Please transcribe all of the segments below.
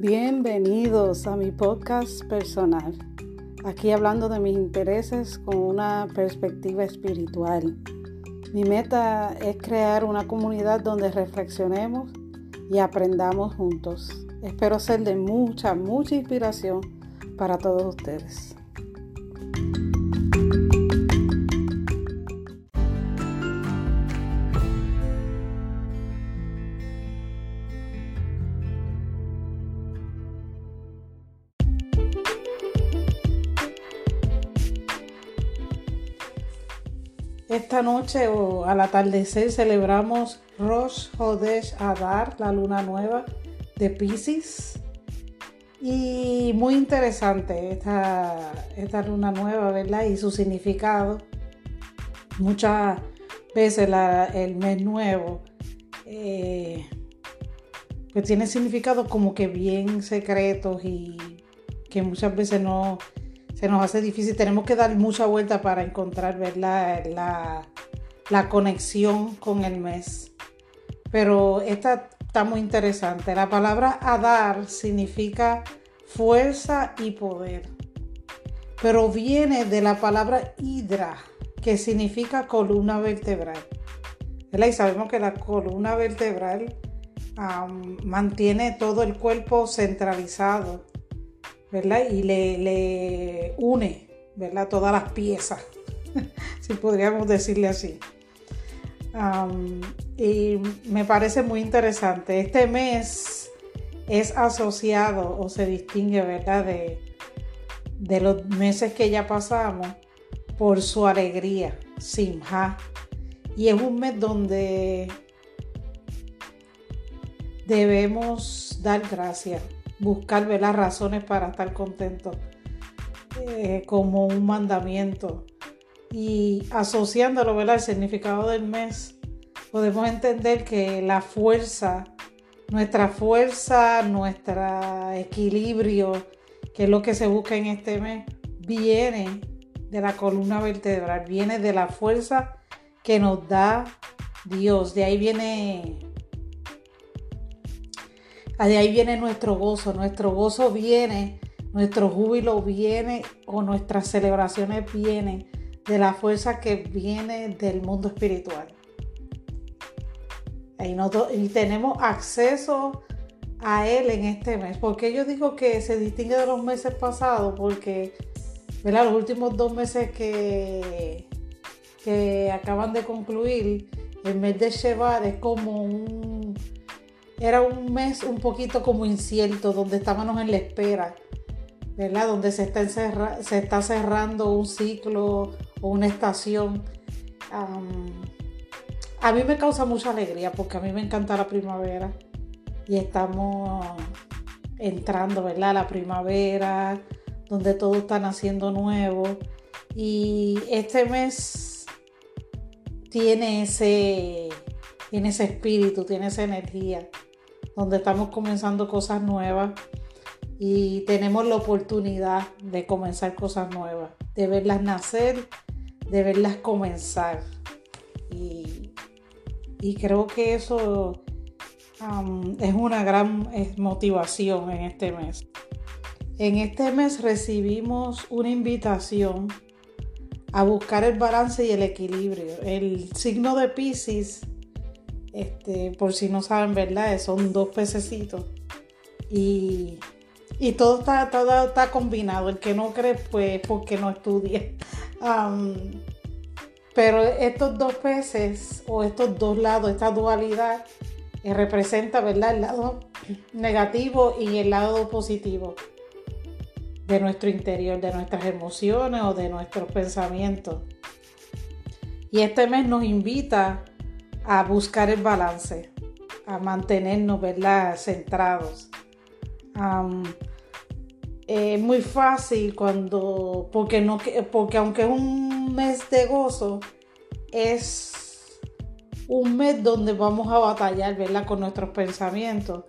Bienvenidos a mi podcast personal. Aquí hablando de mis intereses con una perspectiva espiritual. Mi meta es crear una comunidad donde reflexionemos y aprendamos juntos. Espero ser de mucha, mucha inspiración para todos ustedes. Noche o al atardecer celebramos Rosh Hodesh Adar, la luna nueva de Pisces. Y muy interesante esta, esta luna nueva, ¿verdad? Y su significado. Muchas veces el mes nuevo eh, pues tiene significados como que bien secretos y que muchas veces no se nos hace difícil. Tenemos que dar mucha vuelta para encontrar La, la conexión con el mes. Pero esta está muy interesante. La palabra Adar significa fuerza y poder. Pero viene de la palabra Hidra, que significa columna vertebral. Y sabemos que la columna vertebral mantiene todo el cuerpo centralizado ¿verdad? Y le, une, ¿verdad? Todas las piezas, si podríamos decirle así. y me parece muy interesante. Este mes es asociado o se distingue, ¿verdad? De, de los meses que ya pasamos por su alegría, Simha. Y es un mes donde debemos dar gracias buscar ver las razones para estar contento eh, como un mandamiento. Y asociándolo ¿verdad? al significado del mes podemos entender que la fuerza nuestra fuerza nuestro equilibrio que es lo que se busca en este mes viene de la columna vertebral viene de la fuerza que nos da Dios. De ahí viene de ahí viene nuestro gozo, nuestro gozo viene, nuestro júbilo viene o nuestras celebraciones vienen de la fuerza que viene del mundo espiritual. Y, tenemos acceso a Él en este mes. Porque yo digo que se distingue de los meses pasados? Porque los últimos dos meses que, que acaban de concluir, el mes de Shevar es como un era un mes un poquito como incierto, donde estábamos en la espera, ¿verdad? Donde se está, cerrando un ciclo o una estación. a mí me causa mucha alegría porque a mí me encanta la primavera y estamos entrando, ¿verdad? La primavera, donde todo está naciendo nuevo. Y este mes tiene ese, tiene ese espíritu, tiene esa energía donde estamos comenzando cosas nuevas y tenemos la oportunidad de comenzar cosas nuevas, de verlas nacer, de verlas comenzar. Y, creo que eso es una gran motivación en este mes. En este mes recibimos una invitación a buscar el balance y el equilibrio. El signo de Pisces este, por si no saben, ¿verdad? Son dos pececitos. Y, todo, está, combinado. El que no cree, pues porque no estudia. pero estos dos peces o estos dos lados, esta dualidad, eh, representa, ¿verdad? El lado negativo y el lado positivo de nuestro interior, de nuestras emociones o de nuestros pensamientos. Y este mes nos invita a buscar el balance, a mantenernos ¿verdad? centrados. es muy fácil cuando, porque, no, porque aunque es un mes de gozo, es un mes donde vamos a batallar ¿verdad? con nuestros pensamientos.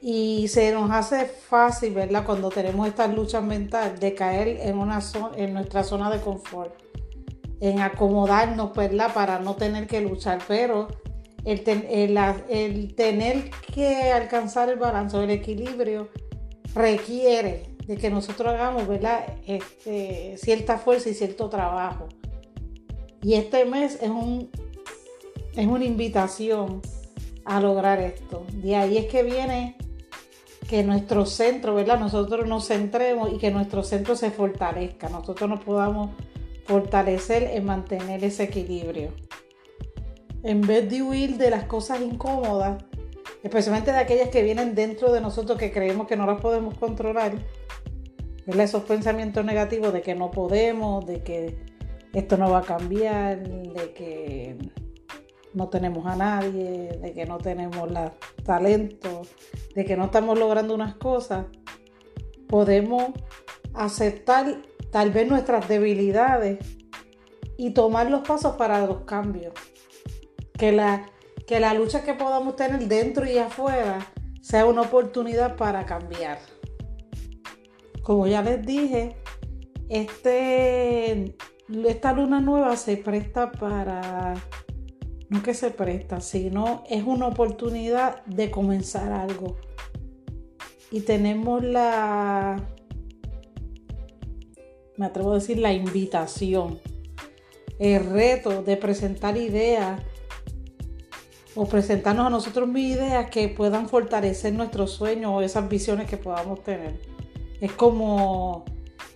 Y se nos hace fácil, ¿verdad? Cuando tenemos estas luchas mentales, de caer en, una en nuestra zona de confort en acomodarnos, ¿verdad? Para no tener que luchar, pero el, el, tener que alcanzar el balance, el equilibrio, requiere de que nosotros hagamos, ¿verdad? Este, cierta fuerza y cierto trabajo. Y este mes es, un, es una invitación a lograr esto. De ahí es que viene que nuestro centro, ¿verdad? Nosotros nos centremos y que nuestro centro se fortalezca. Nosotros nos podamos fortalecer en mantener ese equilibrio. En vez de huir de las cosas incómodas, especialmente de aquellas que vienen dentro de nosotros que creemos que no las podemos controlar, ¿verdad? esos pensamientos negativos de que no podemos, de que esto no va a cambiar, de que no tenemos a nadie, de que no tenemos la talento, de que no estamos logrando unas cosas, podemos aceptar tal vez nuestras debilidades y tomar los pasos para los cambios. Que la que la lucha que podamos tener dentro y afuera sea una oportunidad para cambiar. Como ya les dije, este, esta luna nueva se presta para, no que se presta, sino es una oportunidad de comenzar algo. Y tenemos la, me atrevo a decir, la invitación, el reto de presentar ideas o presentarnos a nosotros mis ideas que puedan fortalecer nuestros sueños o esas visiones que podamos tener. Es como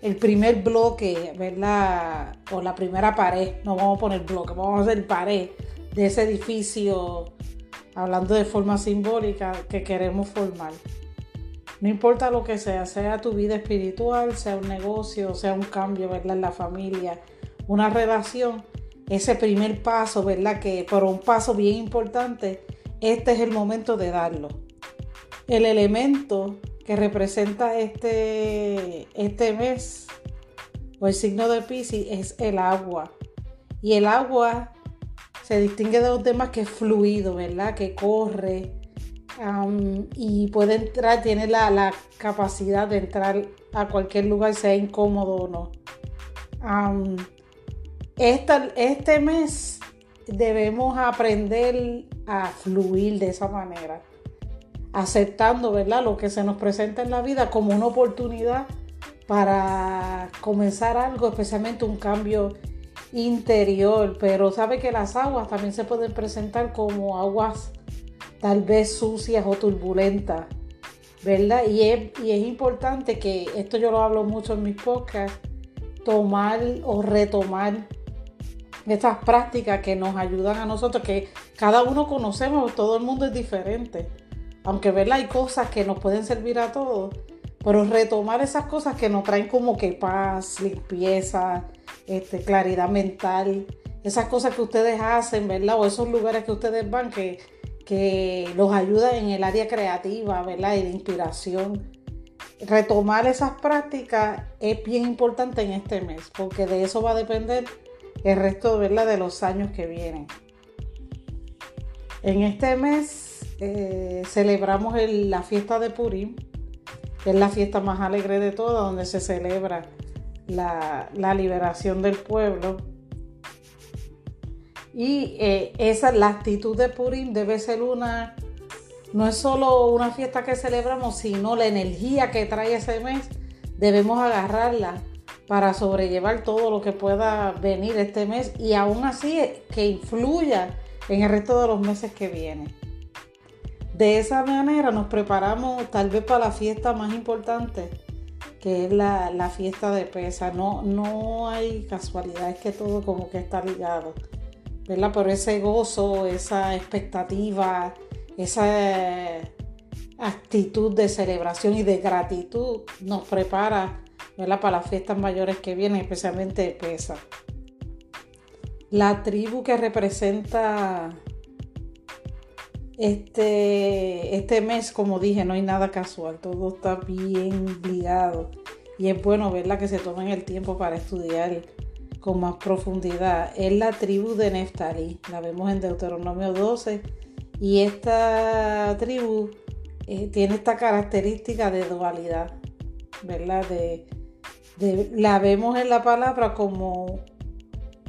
el primer bloque, ¿verdad? O la primera pared, no vamos a poner bloque, vamos a hacer pared de ese edificio, hablando de forma simbólica, que queremos formar. No importa lo que sea, sea tu vida espiritual, sea un negocio, sea un cambio, ¿verdad? En la familia, una relación, ese primer paso, ¿verdad? Que por un paso bien importante, este es el momento de darlo. El elemento que representa este, este mes o el signo de Pisces es el agua. Y el agua se distingue de los demás que es fluido, ¿verdad? Que corre y puede entrar, tiene la, capacidad de entrar a cualquier lugar, sea incómodo o no este mes debemos aprender a fluir de esa manera, aceptando, ¿verdad? Lo que se nos presenta en la vida como una oportunidad para comenzar algo, especialmente un cambio interior. Pero sabe que las aguas también se pueden presentar como aguas tal vez sucias o turbulentas, ¿verdad? Y es, y es importante que, esto yo lo hablo mucho en mis podcasts, tomar o retomar estas prácticas que nos ayudan a nosotros, que cada uno conocemos, todo el mundo es diferente. Aunque ¿verdad? hay cosas que nos pueden servir a todos, pero retomar esas cosas que nos traen como que paz, limpieza, este, claridad mental, esas cosas que ustedes hacen, ¿verdad? O esos lugares que ustedes van que, que los ayudan en el área creativa, ¿verdad? Y de inspiración. Retomar esas prácticas es bien importante en este mes, porque de eso va a depender el resto ¿verdad? de los años que vienen. En este mes eh, celebramos la fiesta de Purim, que es la fiesta más alegre de todas, donde se celebra la, liberación del pueblo. Y eh, esa, la actitud de Purim debe ser una, no es solo una fiesta que celebramos, sino la energía que trae ese mes, debemos agarrarla para sobrellevar todo lo que pueda venir este mes y aún así que influya en el resto de los meses que vienen. De esa manera nos preparamos tal vez para la fiesta más importante, que es la, fiesta de pesa. No, no hay casualidad, es que todo como que está ligado, ¿verdad? Pero ese gozo, esa expectativa, esa actitud de celebración y de gratitud nos prepara para las fiestas mayores que vienen, especialmente Pesa. La tribu que representa este, este mes, como dije, no hay nada casual, todo está bien ligado. Y es bueno verla que se tomen el tiempo para estudiar con más profundidad. Es la tribu de Neftalí, la vemos en Deuteronomio 12. Y esta tribu eh, tiene esta característica de dualidad, ¿verdad? De, la vemos en la palabra como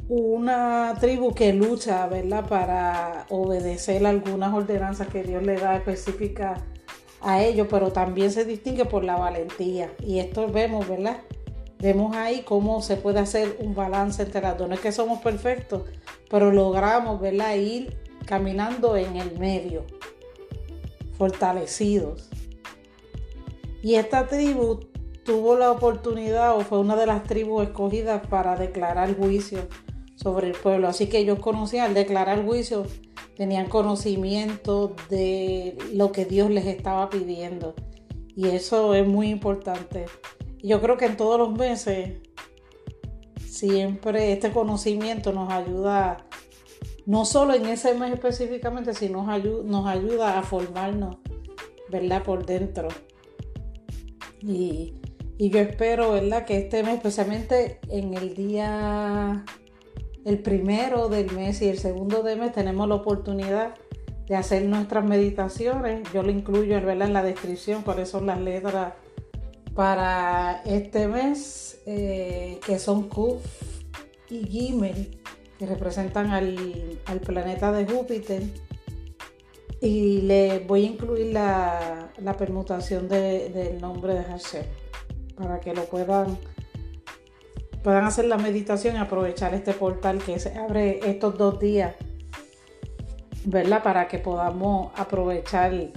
una tribu que lucha, ¿verdad? Para obedecer algunas ordenanzas que Dios le da específicas a ello, pero también se distingue por la valentía. Y esto vemos, ¿verdad? Vemos ahí cómo se puede hacer un balance entre las dos. No es que somos perfectos, pero logramos, ¿verdad? Ir caminando en el medio, fortalecidos. Y esta tribu tuvo la oportunidad o fue una de las tribus escogidas para declarar juicio sobre el pueblo. Así que ellos conocían, al declarar juicio, tenían conocimiento de lo que Dios les estaba pidiendo. Y eso es muy importante. Yo creo que en todos los meses siempre este conocimiento nos ayuda, no solo en ese mes específicamente, sino nos ayuda, a formarnos, ¿verdad? Por dentro. Y, y yo espero, ¿verdad? Que este mes, especialmente en el día, el primero del mes y el segundo del mes, tenemos la oportunidad de hacer nuestras meditaciones. Yo lo incluyo, ¿verdad? En la descripción, cuáles son las letras para este mes, eh, que son Kuf y Gimel, que representan al, planeta de Júpiter. Y le voy a incluir la, permutación del nombre de Hashem para que lo puedan puedan hacer la meditación y aprovechar este portal que se abre estos dos días, ¿verdad? Para que podamos aprovechar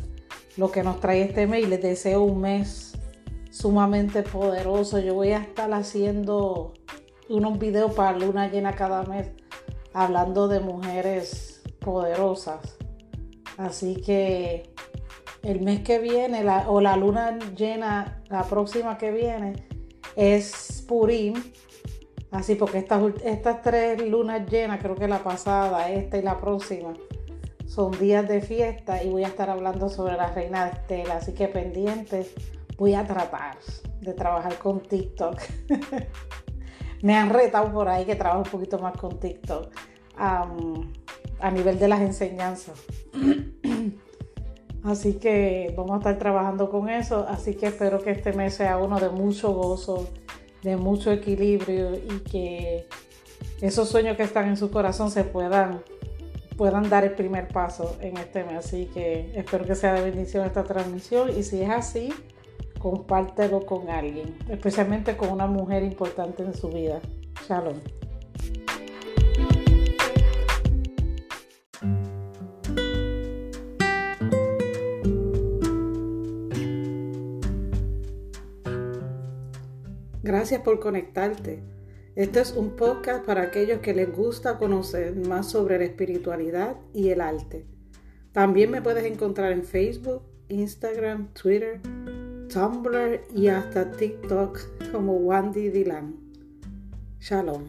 lo que nos trae este mes y les deseo un mes sumamente poderoso. Yo voy a estar haciendo unos videos para luna llena cada mes hablando de mujeres poderosas. Así que el mes que viene o la luna llena, la próxima que viene, es Purim. Así porque estas, estas tres lunas llenas, creo que la pasada, esta y la próxima, son días de fiesta y voy a estar hablando sobre la reina de Estela. Así que pendientes voy a tratar de trabajar con TikTok. Me han retado por ahí que trabajo un poquito más con TikTok a nivel de las enseñanzas. Así que vamos a estar trabajando con eso. Así que espero que este mes sea uno de mucho gozo, de mucho equilibrio y que esos sueños que están en su corazón se puedan, puedan dar el primer paso en este mes. Así que espero que sea de bendición esta transmisión. Y si es así, compártelo con alguien, especialmente con una mujer importante en su vida. Shalom. Gracias por conectarte. Este es un podcast para aquellos que les gusta conocer más sobre la espiritualidad y el arte. También me puedes encontrar en Facebook, Instagram, Twitter, Tumblr y hasta TikTok como Wandy Dylan. Shalom.